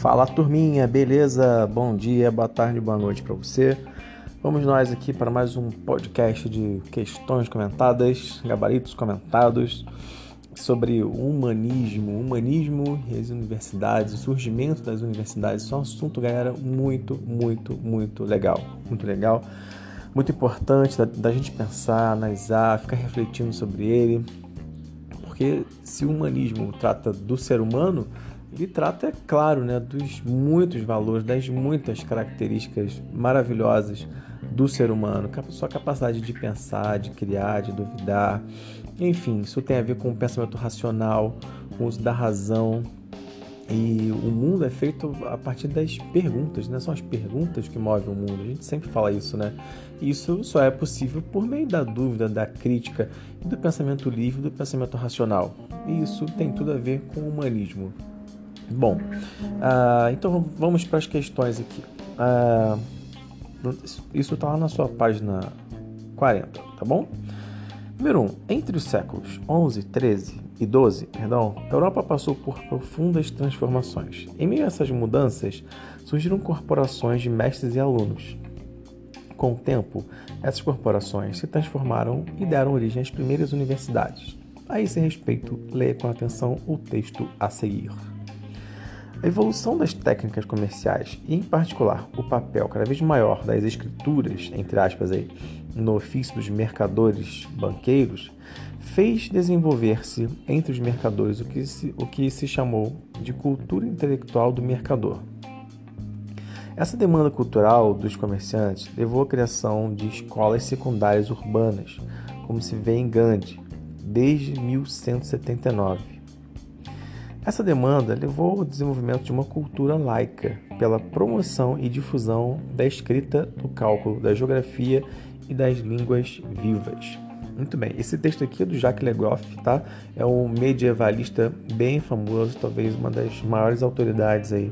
Fala turminha, beleza? Bom dia, boa tarde, boa noite para você. Vamos nós aqui para mais um podcast de questões comentadas, gabaritos comentados sobre o humanismo, humanismo e as universidades, o surgimento das universidades. Isso é um assunto, galera, muito, muito, muito legal, muito legal, muito importante da, da gente pensar, analisar, ficar refletindo sobre ele, porque se o humanismo trata do ser humano ele trata, é claro, né, dos muitos valores, das muitas características maravilhosas do ser humano, sua capacidade de pensar, de criar, de duvidar, enfim, isso tem a ver com o pensamento racional, com o uso da razão. E o mundo é feito a partir das perguntas, né? São as perguntas que movem o mundo. A gente sempre fala isso, né? Isso só é possível por meio da dúvida, da crítica do pensamento livre, do pensamento racional. E isso tem tudo a ver com o humanismo. Bom, uh, então vamos para as questões aqui. Uh, isso está lá na sua página 40, tá bom? Número 1. Um, entre os séculos 11, 13 e 12, perdão, a Europa passou por profundas transformações. Em meio a essas mudanças, surgiram corporações de mestres e alunos. Com o tempo, essas corporações se transformaram e deram origem às primeiras universidades. A esse respeito, leia com atenção o texto a seguir. A evolução das técnicas comerciais e, em particular, o papel cada vez maior das escrituras, entre aspas, aí, no ofício dos mercadores banqueiros, fez desenvolver-se entre os mercadores o que, se, o que se chamou de cultura intelectual do mercador. Essa demanda cultural dos comerciantes levou à criação de escolas secundárias urbanas, como se vê em Gandhi, desde 1179 essa demanda levou ao desenvolvimento de uma cultura laica pela promoção e difusão da escrita, do cálculo, da geografia e das línguas vivas. Muito bem, esse texto aqui é do Jacques Legoff, tá? É um medievalista bem famoso, talvez uma das maiores autoridades aí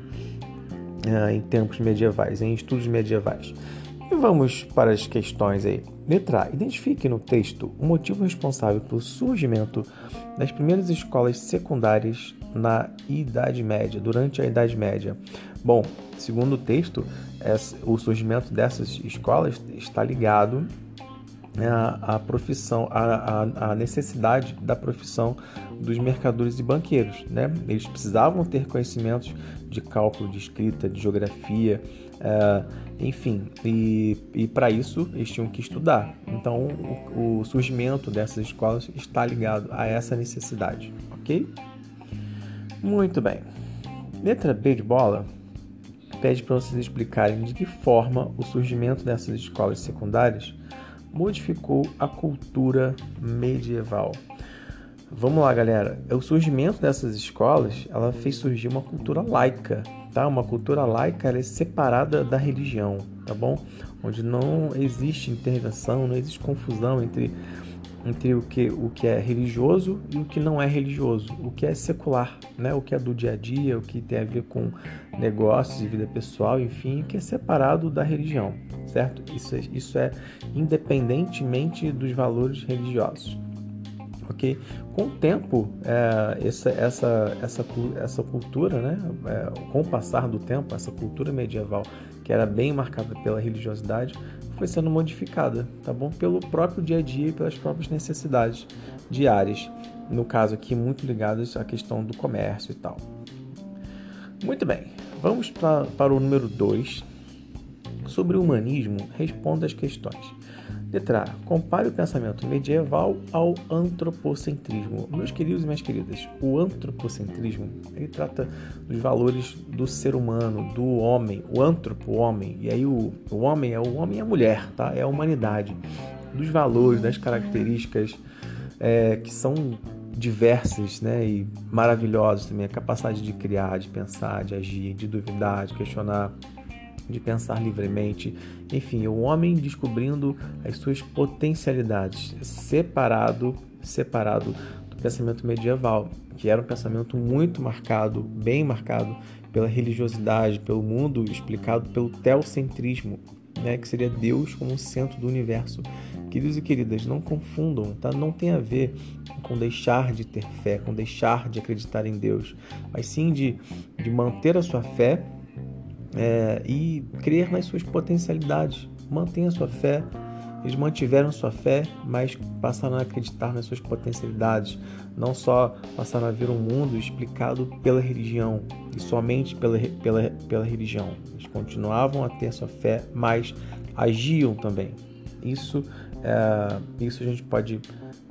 uh, em tempos medievais, em estudos medievais. E vamos para as questões aí. Letra A. Identifique no texto o motivo responsável pelo surgimento das primeiras escolas secundárias na Idade Média, durante a Idade Média. Bom, segundo o texto, o surgimento dessas escolas está ligado à, à profissão, à, à, necessidade da profissão dos mercadores e banqueiros. Né? Eles precisavam ter conhecimentos de cálculo, de escrita, de geografia, é, enfim, e, e para isso eles tinham que estudar. Então, o, o surgimento dessas escolas está ligado a essa necessidade, ok? Muito bem. Letra B de bola pede para vocês explicarem de que forma o surgimento dessas escolas secundárias modificou a cultura medieval. Vamos lá, galera. O surgimento dessas escolas, ela fez surgir uma cultura laica, tá? Uma cultura laica é separada da religião, tá bom? Onde não existe intervenção, não existe confusão entre entre o que, o que é religioso e o que não é religioso, o que é secular, né? o que é do dia a dia, o que tem a ver com negócios e vida pessoal, enfim, que é separado da religião, certo? Isso é, isso é independentemente dos valores religiosos. Ok? Com o tempo, é, essa, essa, essa, essa cultura, né? É, com o passar do tempo, essa cultura medieval, que era bem marcada pela religiosidade, foi sendo modificada, tá bom? Pelo próprio dia a dia e pelas próprias necessidades diárias. No caso aqui, muito ligadas à questão do comércio e tal. Muito bem, vamos pra, para o número 2. Sobre o humanismo, responda as questões. Letra A. Compare o pensamento medieval ao antropocentrismo. Meus queridos e minhas queridas, o antropocentrismo ele trata dos valores do ser humano, do homem, o antropo, homem. E aí o, o homem é o homem e a mulher, tá? É a humanidade. Dos valores, das características é, que são diversas né, e maravilhosas também. A capacidade de criar, de pensar, de agir, de duvidar, de questionar de pensar livremente, enfim, o homem descobrindo as suas potencialidades, separado, separado do pensamento medieval, que era um pensamento muito marcado, bem marcado pela religiosidade, pelo mundo explicado pelo teocentrismo, né, que seria Deus como centro do universo. Queridos e queridas, não confundam, tá? Não tem a ver com deixar de ter fé, com deixar de acreditar em Deus, mas sim de, de manter a sua fé é, e crer nas suas potencialidades. Mantenha a sua fé. Eles mantiveram sua fé, mas passaram a acreditar nas suas potencialidades. Não só passaram a ver um mundo explicado pela religião e somente pela, pela, pela religião. Eles continuavam a ter sua fé, mas agiam também. Isso, é, isso a gente pode,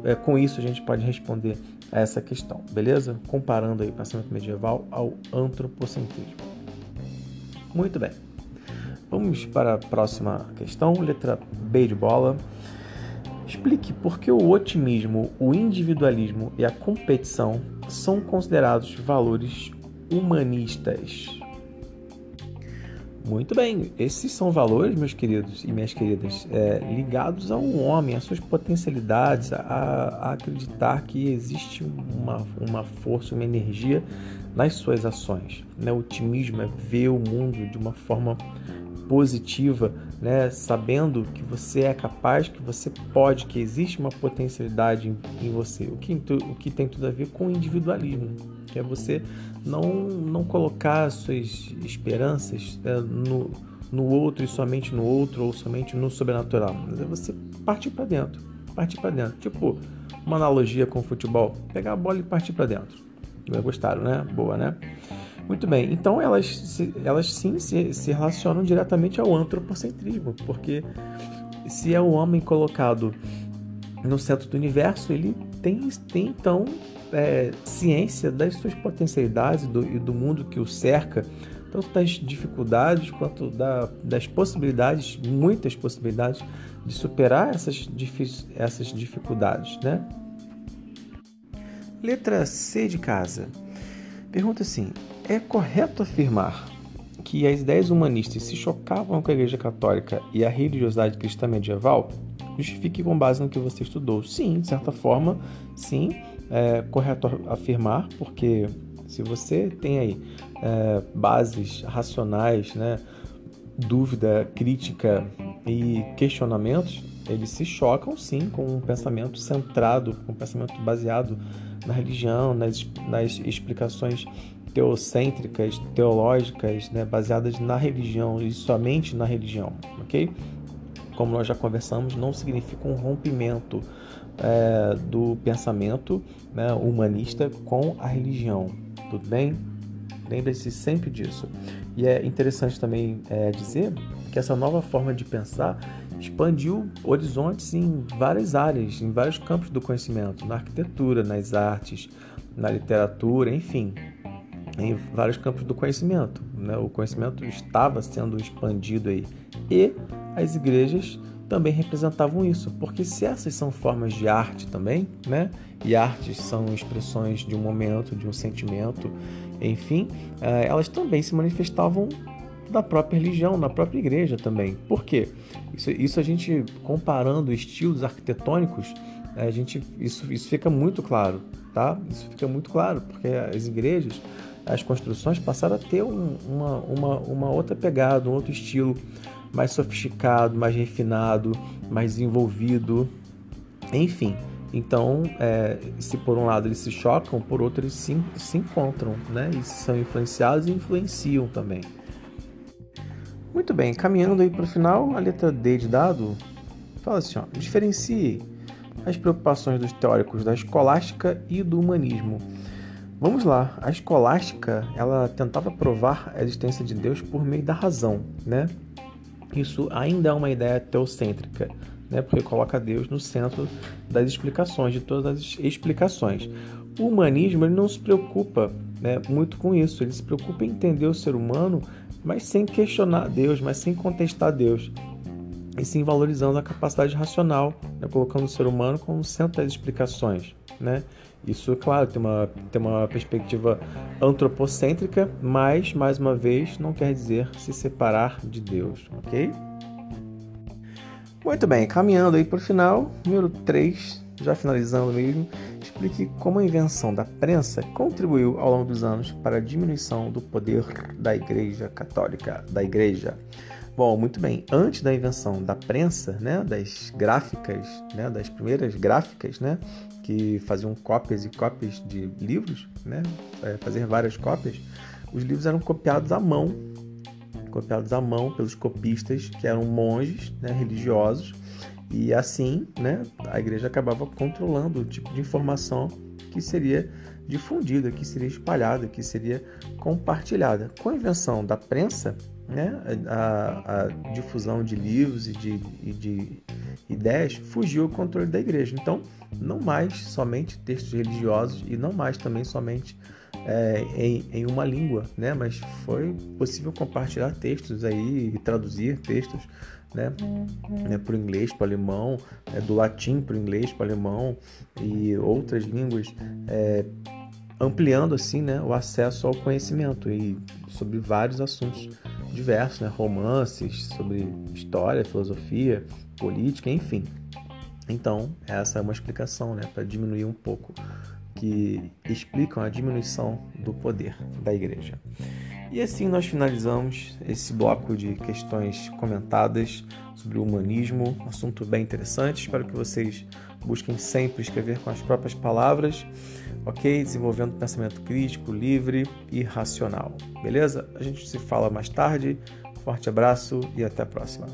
é, com isso a gente pode responder a essa questão, beleza? Comparando aí o pensamento medieval ao antropocentrismo. Muito bem. Vamos para a próxima questão, letra B de bola. Explique por que o otimismo, o individualismo e a competição são considerados valores humanistas. Muito bem, esses são valores, meus queridos e minhas queridas, é, ligados ao homem, às suas potencialidades, a, a, acreditar que existe uma, uma força, uma energia nas suas ações. Né? O otimismo é ver o mundo de uma forma positiva, né? sabendo que você é capaz, que você pode, que existe uma potencialidade em, em você. O que, o que tem tudo a ver com o individualismo, que é você não, não colocar suas esperanças é, no, no outro e somente no outro ou somente no sobrenatural. Mas é você partir para dentro, partir para dentro. Tipo, uma analogia com o futebol, pegar a bola e partir para dentro. Gostaram, né? Boa, né? Muito bem, então elas, elas sim se, se relacionam diretamente ao antropocentrismo, porque se é o homem colocado no centro do universo, ele tem, tem então é, ciência das suas potencialidades do, e do mundo que o cerca, tanto das dificuldades quanto da, das possibilidades, muitas possibilidades de superar essas, essas dificuldades, né? Letra C de casa. Pergunta assim: é correto afirmar que as ideias humanistas se chocavam com a Igreja Católica e a religiosidade cristã medieval? Justifique com base no que você estudou. Sim, de certa forma, sim, é correto afirmar, porque se você tem aí é, bases racionais, né, dúvida, crítica e questionamentos, eles se chocam sim com um pensamento centrado, com um pensamento baseado na religião, nas, nas explicações teocêntricas, teológicas, né, baseadas na religião e somente na religião, ok? Como nós já conversamos, não significa um rompimento é, do pensamento né, humanista com a religião, tudo bem? Lembre-se sempre disso. E é interessante também é, dizer que essa nova forma de pensar expandiu horizontes em várias áreas, em vários campos do conhecimento, na arquitetura, nas artes, na literatura, enfim, em vários campos do conhecimento. Né? O conhecimento estava sendo expandido aí. E as igrejas também representavam isso, porque se essas são formas de arte também, né? E artes são expressões de um momento, de um sentimento, enfim, eh, elas também se manifestavam da própria religião, na própria igreja também. Por quê? Isso, isso a gente comparando estilos arquitetônicos, a gente isso, isso fica muito claro, tá? Isso fica muito claro, porque as igrejas, as construções passaram a ter um, uma, uma, uma outra pegada, um outro estilo mais sofisticado, mais refinado, mais desenvolvido, enfim. Então, é, se por um lado eles se chocam, por outro eles se, se encontram, né? E são influenciados e influenciam também. Muito bem, caminhando aí para o final, a letra D de dado fala assim: ó, diferencie as preocupações dos teóricos da escolástica e do humanismo. Vamos lá, a escolástica ela tentava provar a existência de Deus por meio da razão, né? Isso ainda é uma ideia teocêntrica, né? Porque coloca Deus no centro das explicações, de todas as explicações. O humanismo ele não se preocupa né, muito com isso, ele se preocupa em entender o ser humano mas sem questionar Deus, mas sem contestar Deus, e sim valorizando a capacidade racional, né, colocando o ser humano como centro das explicações. Né? Isso, claro, tem uma, tem uma perspectiva antropocêntrica, mas, mais uma vez, não quer dizer se separar de Deus, ok? Muito bem, caminhando aí para o final, número 3, já finalizando mesmo, explique como a invenção da prensa contribuiu ao longo dos anos para a diminuição do poder da Igreja Católica, da Igreja. Bom, muito bem. Antes da invenção da prensa, né, das gráficas, né, das primeiras gráficas, né, que faziam cópias e cópias de livros, né? É, fazer várias cópias, os livros eram copiados à mão, copiados à mão pelos copistas, que eram monges né, religiosos, e assim né, a igreja acabava controlando o tipo de informação que seria difundida, que seria espalhada, que seria compartilhada. Com a invenção da prensa, né, a, a difusão de livros e de, e de ideias fugiu o controle da igreja. Então, não mais somente textos religiosos e não mais também somente é, em, em, uma língua, né? Mas foi possível compartilhar textos aí e traduzir textos, né? né para o inglês, para o alemão, é, do latim para o inglês, para o alemão e outras línguas, é, ampliando assim, né? O acesso ao conhecimento e sobre vários assuntos diversos, né? Romances, sobre história, filosofia, política, enfim. Então, essa é uma explicação, né, para diminuir um pouco que explicam a diminuição do poder da igreja. E assim nós finalizamos esse bloco de questões comentadas sobre o humanismo, um assunto bem interessante. Espero que vocês busquem sempre escrever com as próprias palavras, ok? Desenvolvendo pensamento crítico, livre e racional. Beleza? A gente se fala mais tarde. Forte abraço e até a próxima.